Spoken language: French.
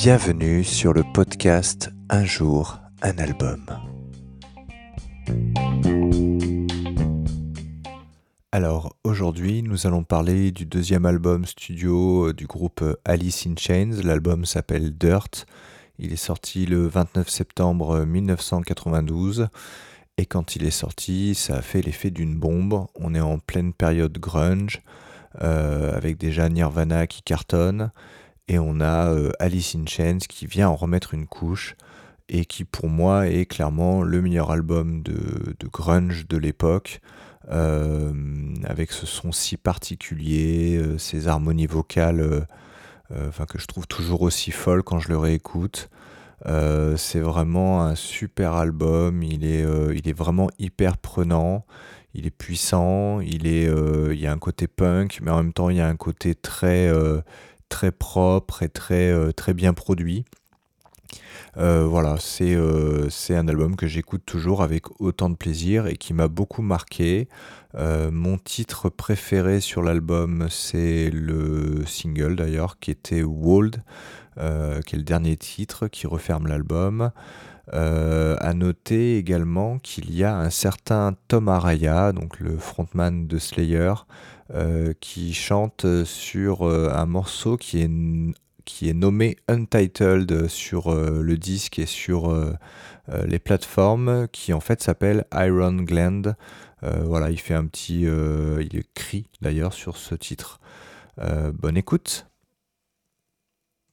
Bienvenue sur le podcast Un jour, un album. Alors aujourd'hui nous allons parler du deuxième album studio du groupe Alice in Chains. L'album s'appelle Dirt. Il est sorti le 29 septembre 1992 et quand il est sorti ça a fait l'effet d'une bombe. On est en pleine période grunge euh, avec déjà Nirvana qui cartonne et on a euh, Alice in Chains qui vient en remettre une couche et qui pour moi est clairement le meilleur album de, grunge de l'époque. Euh, avec ce son si particulier, ces harmonies vocales enfin que je trouve toujours aussi folles quand je le réécoute. c'est vraiment un super album, il est, il est vraiment hyper prenant il est puissant, il, est, euh, il y a un côté punk, mais en même temps il y a un côté très, euh, très propre et très, euh, bien produit. Voilà, c'est c'est un album que j'écoute toujours avec autant de plaisir et qui m'a beaucoup marqué. mon titre préféré sur l'album, c'est le single d'ailleurs, qui était Walled, qui est le dernier titre qui referme l'album. Euh, à noter également qu'il y a un certain Tom Araya, donc le frontman de Slayer, euh, qui chante sur euh, un morceau qui est, qui est nommé Untitled sur le disque et sur les plateformes, qui en fait s'appelle Iron Gland. voilà, il fait un petit. il crie d'ailleurs sur ce titre. bonne écoute!